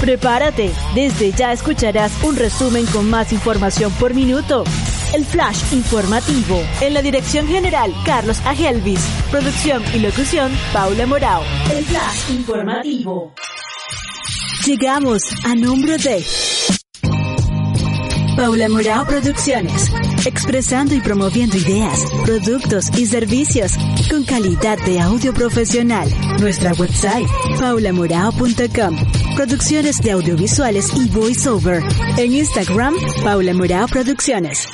Prepárate, desde ya escucharás un resumen con más información por minuto. El Flash Informativo. En la dirección general, Carlos Agelvis. Producción y locución, Paula Morao. El Flash Informativo. Llegamos a nombre de Paula Morao Producciones. Expresando y promoviendo ideas, productos y servicios con calidad de audio profesional. Nuestra website, paulamorao.com. Producciones de audiovisuales y voiceover. En Instagram, Paula Morao Producciones.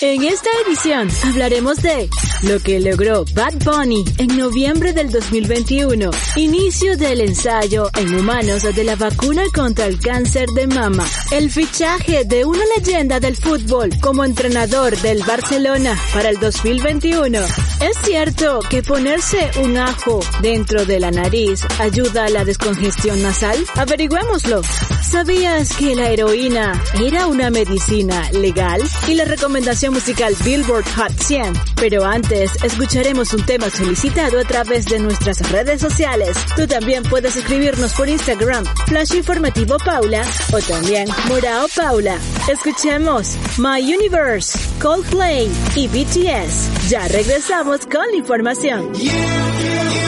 En esta edición hablaremos de lo que logró Bad Bunny en noviembre del 2021, inicio del ensayo en humanos de la vacuna contra el cáncer de mama, el fichaje de una leyenda del fútbol como entrenador del Barcelona para el 2021. ¿Es cierto que ponerse un ajo dentro de la nariz ayuda a la descongestión nasal? Averigüémoslo. ¿Sabías que la heroína era una medicina legal? Y la recomendación musical Billboard Hot 100. Pero antes, escucharemos un tema solicitado a través de nuestras redes sociales. Tú también puedes escribirnos por Instagram, Flash Informativo Paula, o también Morao Paula. Escuchemos My Universe, Coldplay y BTS. Ya regresamos con la información. In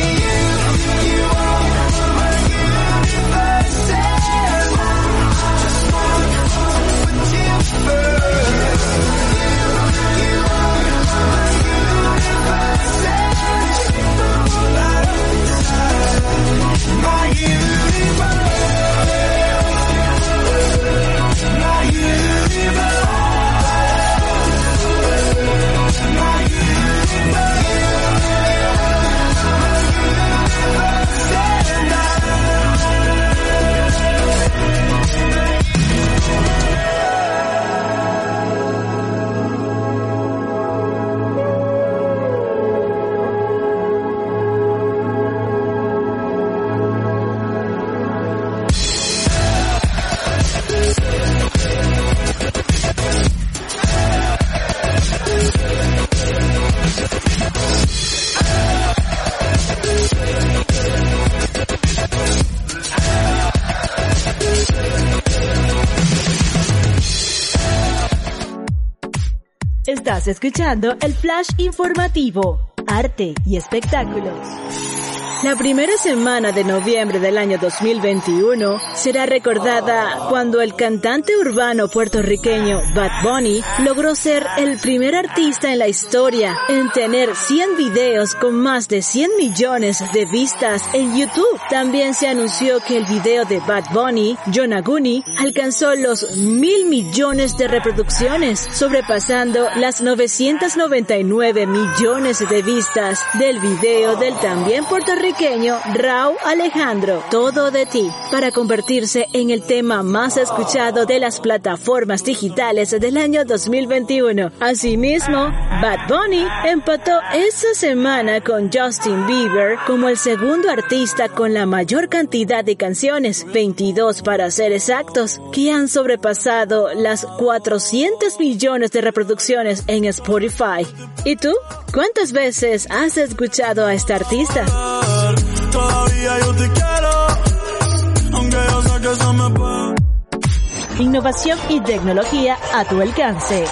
Estás escuchando el flash informativo, arte y espectáculos. La primera semana de noviembre del año 2021 será recordada cuando el cantante urbano puertorriqueño Bad Bunny logró ser el primer artista en la historia en tener 100 videos con más de 100 millones de vistas en YouTube. También se anunció que el video de Bad Bunny, Yonaguni, alcanzó los mil millones de reproducciones, sobrepasando las 999 millones de vistas del video del también puertorriqueño pequeño Raúl Alejandro, Todo de ti, para convertirse en el tema más escuchado de las plataformas digitales del año 2021. Asimismo, Bad Bunny empató esa semana con Justin Bieber como el segundo artista con la mayor cantidad de canciones, 22 para ser exactos, que han sobrepasado las 400 millones de reproducciones en Spotify. ¿Y tú? ¿Cuántas veces has escuchado a este artista? Todavía yo te quiero, aunque yo sé que eso me puede. Innovación y tecnología a tu alcance.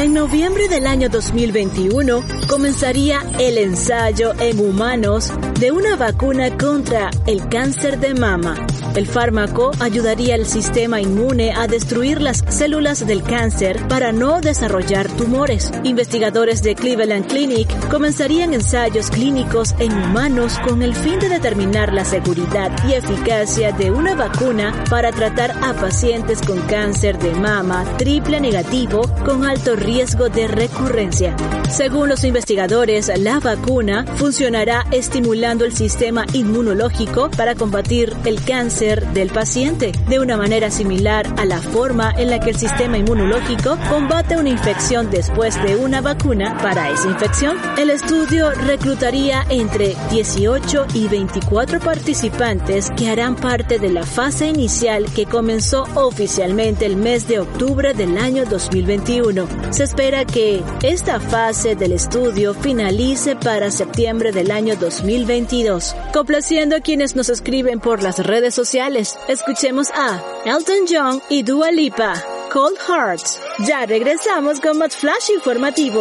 En noviembre del año 2021 comenzaría el ensayo en humanos de una vacuna contra el cáncer de mama. El fármaco ayudaría al sistema inmune a destruir las células del cáncer para no desarrollar tumores. Investigadores de Cleveland Clinic comenzarían ensayos clínicos en humanos con el fin de determinar la seguridad y eficacia de una vacuna para tratar a pacientes con cáncer de mama triple negativo con alto riesgo de recurrencia. Según los investigadores, la vacuna funcionará estimulando el sistema inmunológico para combatir el cáncer del paciente, de una manera similar a la forma en la que el sistema inmunológico combate una infección después de una vacuna para esa infección. El estudio reclutaría entre 18 y 24 participantes que harán parte de la fase inicial que comenzó oficialmente el mes de octubre del año 2021. Se espera que esta fase del estudio finalice para septiembre del año 2022. Complaciendo a quienes nos escriben por las redes sociales Escuchemos a Elton John y Dua Lipa, Cold Hearts. Ya regresamos con más flash informativo.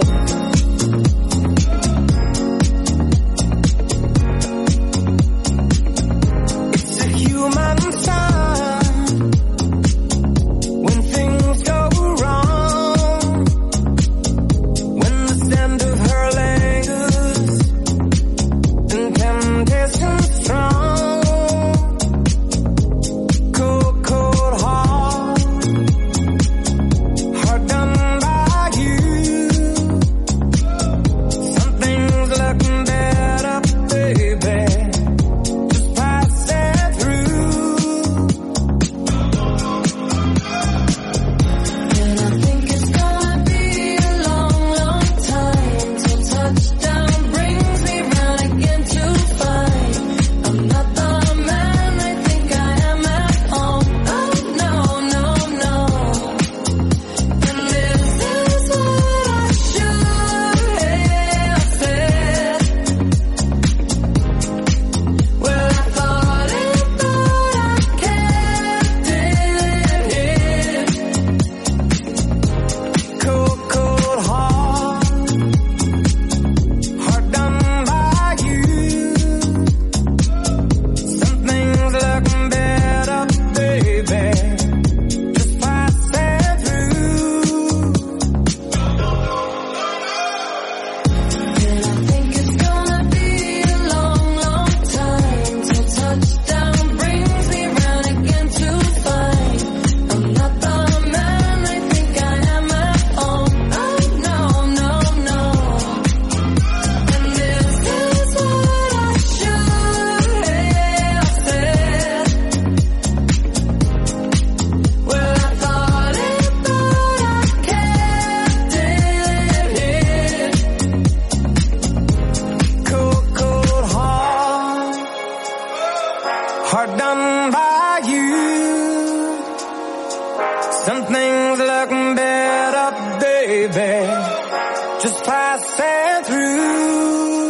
just passing through.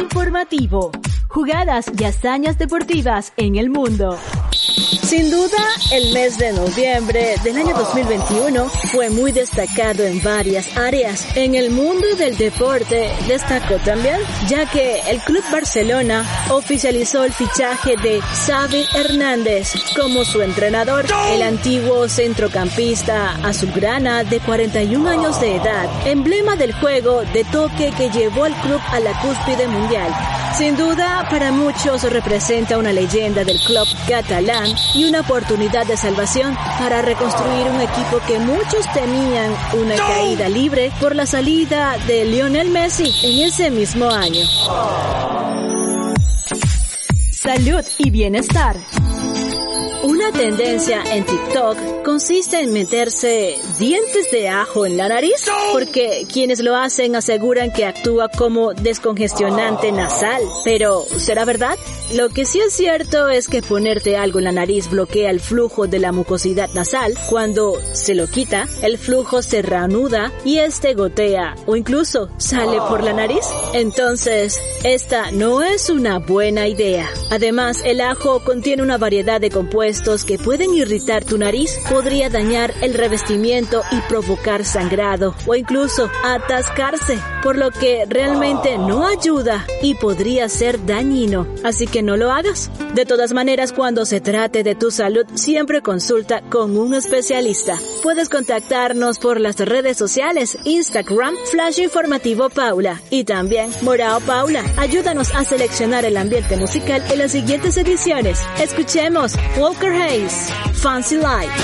Informativo. Jugadas y hazañas deportivas en el mundo. Sin duda, el mes de noviembre del año 2021 fue muy destacado en varias áreas. En el mundo del deporte destacó también, ya que el Club Barcelona oficializó el fichaje de Xavi Hernández como su entrenador. El antiguo centrocampista azulgrana de 41 años de edad, emblema del juego de toque que llevó al club a la cúspide mundial. Sin duda, para muchos representa una leyenda del club catalán y una oportunidad de salvación para reconstruir un equipo que muchos temían una caída libre por la salida de Lionel Messi en ese mismo año. Salud y bienestar. Una tendencia en TikTok consiste en meterse dientes de ajo en la nariz porque quienes lo hacen aseguran que actúa como descongestionante nasal. Pero, ¿será verdad? Lo que sí es cierto es que ponerte algo en la nariz bloquea el flujo de la mucosidad nasal. Cuando se lo quita, el flujo se reanuda y este gotea o incluso sale por la nariz. Entonces, esta no es una buena idea. Además, el ajo contiene una variedad de compuestos que pueden irritar tu nariz, podría dañar el revestimiento y provocar sangrado o incluso atascarse, por lo que realmente no ayuda y podría ser dañino. Así que no lo hagas. De todas maneras, cuando se trate de tu salud, siempre consulta con un especialista. Puedes contactarnos por las redes sociales, Instagram, Flash Informativo Paula y también Morao Paula. Ayúdanos a seleccionar el ambiente musical en las siguientes ediciones. Escuchemos Walker Hayes, Fancy Life.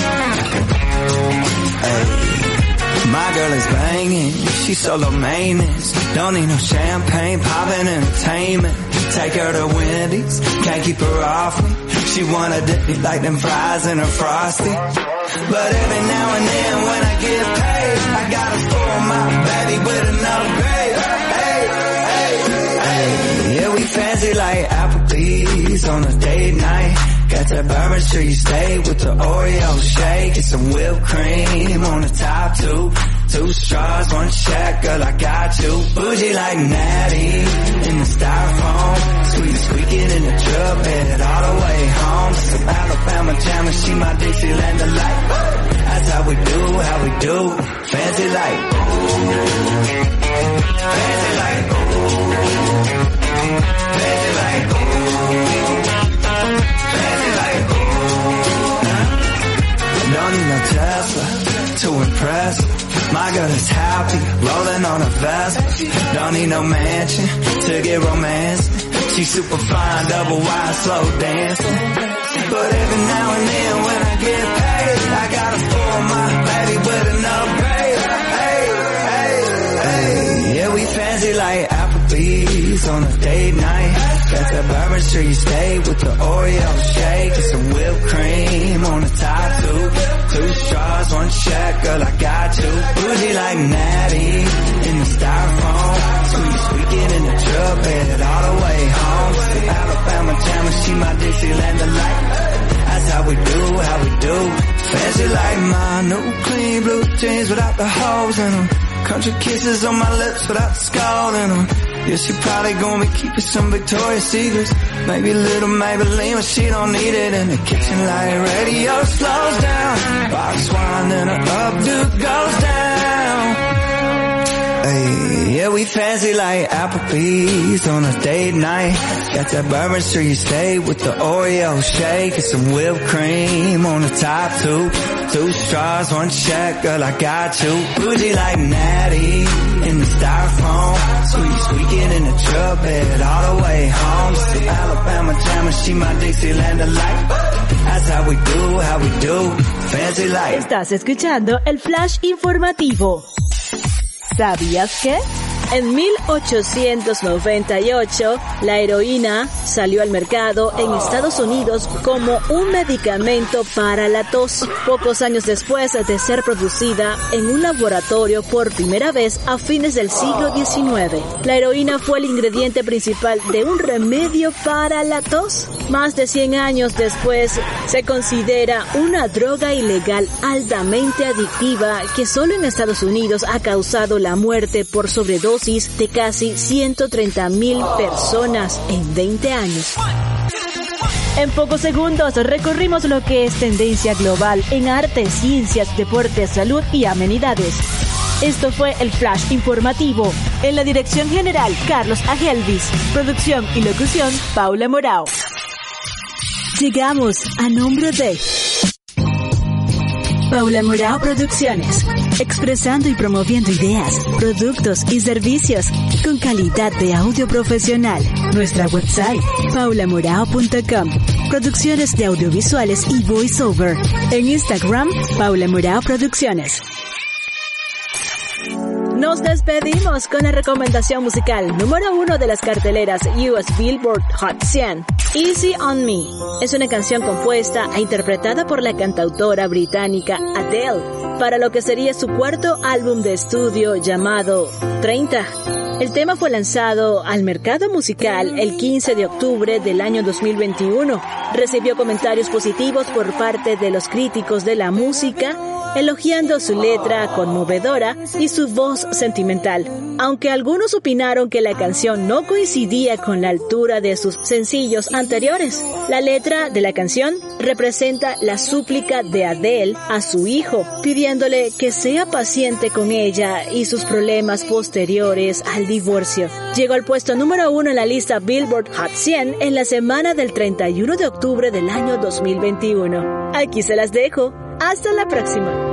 My girl is banging, she's solo maintenance. Don't need no champagne, poppin' entertainment. Take her to Wendy's, can't keep her off me. She wanna dip me like them fries in her frosty. But every now and then when I get paid, I gotta spoil my baby with an upgrade. Hey, hey, hey. Yeah, we fancy like Applebee's on a date night. Got that bourbon street stay with the Oreo shake and some whipped cream on the top two. Two straws, one check, girl, I got you. Bougie like Natty in the styrofoam. Sweet squeaking in the truck, headed all the way home. Some Alabama jam she my Dixieland delight. That's how we do, how we do. Fancy like, fancy to impress. My girl is happy, rolling on a vest. Don't need no mansion to get romance. She's super fine, double wide, slow dancing. But every now and then when I get paid, I gotta spoil my baby with an upgrade. Hey, hey, hey. Yeah, we fancy like Applebee's on a date night. Got that Bourbon Street steak with the Oreo shake and some whipped cream on the top two. Straws, one check, girl, I got you. Bougie like Natty in the styrofoam. Sweet squeaking in the truck, headed all the way home. Alabama jam and she my Dixieland delight. That's how we do, how we do. Fancy like my new clean blue jeans without the holes in them. Country kisses on my lips without the skull in them. Yeah, she probably gonna be keeping some Victoria's Secrets. Maybe a little Maybelline, but she don't need it in the kitchen light. Radio slows down. Box wine and her updo goes we fancy like Applebee's on a date night. Got that Bourbon Street steak with the Oreo shake and some whipped cream on the top two. Two straws, one check, girl, I got you. Bougie like Natty in the styrofoam. Sweet squeaking in the truck, bed all the way home. Some Alabama jam and she my Dixieland delight. That's how we do, how we do. Fancy life. Estás escuchando el flash informativo. ¿Sabías que? En 1898, la heroína salió al mercado en Estados Unidos como un medicamento para la tos, pocos años después de ser producida en un laboratorio por primera vez a fines del siglo XIX. La heroína fue el ingrediente principal de un remedio para la tos. Más de 100 años después, se considera una droga ilegal altamente adictiva que solo en Estados Unidos ha causado la muerte por sobredosis de casi 130 mil personas en 20 años. En pocos segundos recorrimos lo que es tendencia global en arte, ciencias, deportes, salud y amenidades. Esto fue el Flash Informativo. En la dirección general, Carlos Agelvis. Producción y locución, Paula Morao. Llegamos a nombre de Paula Morao Producciones. Expresando y promoviendo ideas, productos y servicios con calidad de audio profesional. Nuestra website, paulamorao.com. Producciones de audiovisuales y voiceover. En Instagram, Paula Morao Producciones. Nos despedimos con la recomendación musical número uno de las carteleras US Billboard Hot 100. Easy on Me es una canción compuesta e interpretada por la cantautora británica Adele para lo que sería su cuarto álbum de estudio llamado 30. El tema fue lanzado al mercado musical el 15 de octubre del año 2021. Recibió comentarios positivos por parte de los críticos de la música elogiando su letra conmovedora y su voz sentimental. Aunque algunos opinaron que la canción no coincidía con la altura de sus sencillos anteriores, la letra de la canción representa la súplica de Adele a su hijo, pidiéndole que sea paciente con ella y sus problemas posteriores al divorcio. Llegó al puesto número uno en la lista Billboard Hot 100 en la semana del 31 de octubre del año 2021. Aquí se las dejo. Hasta la próxima.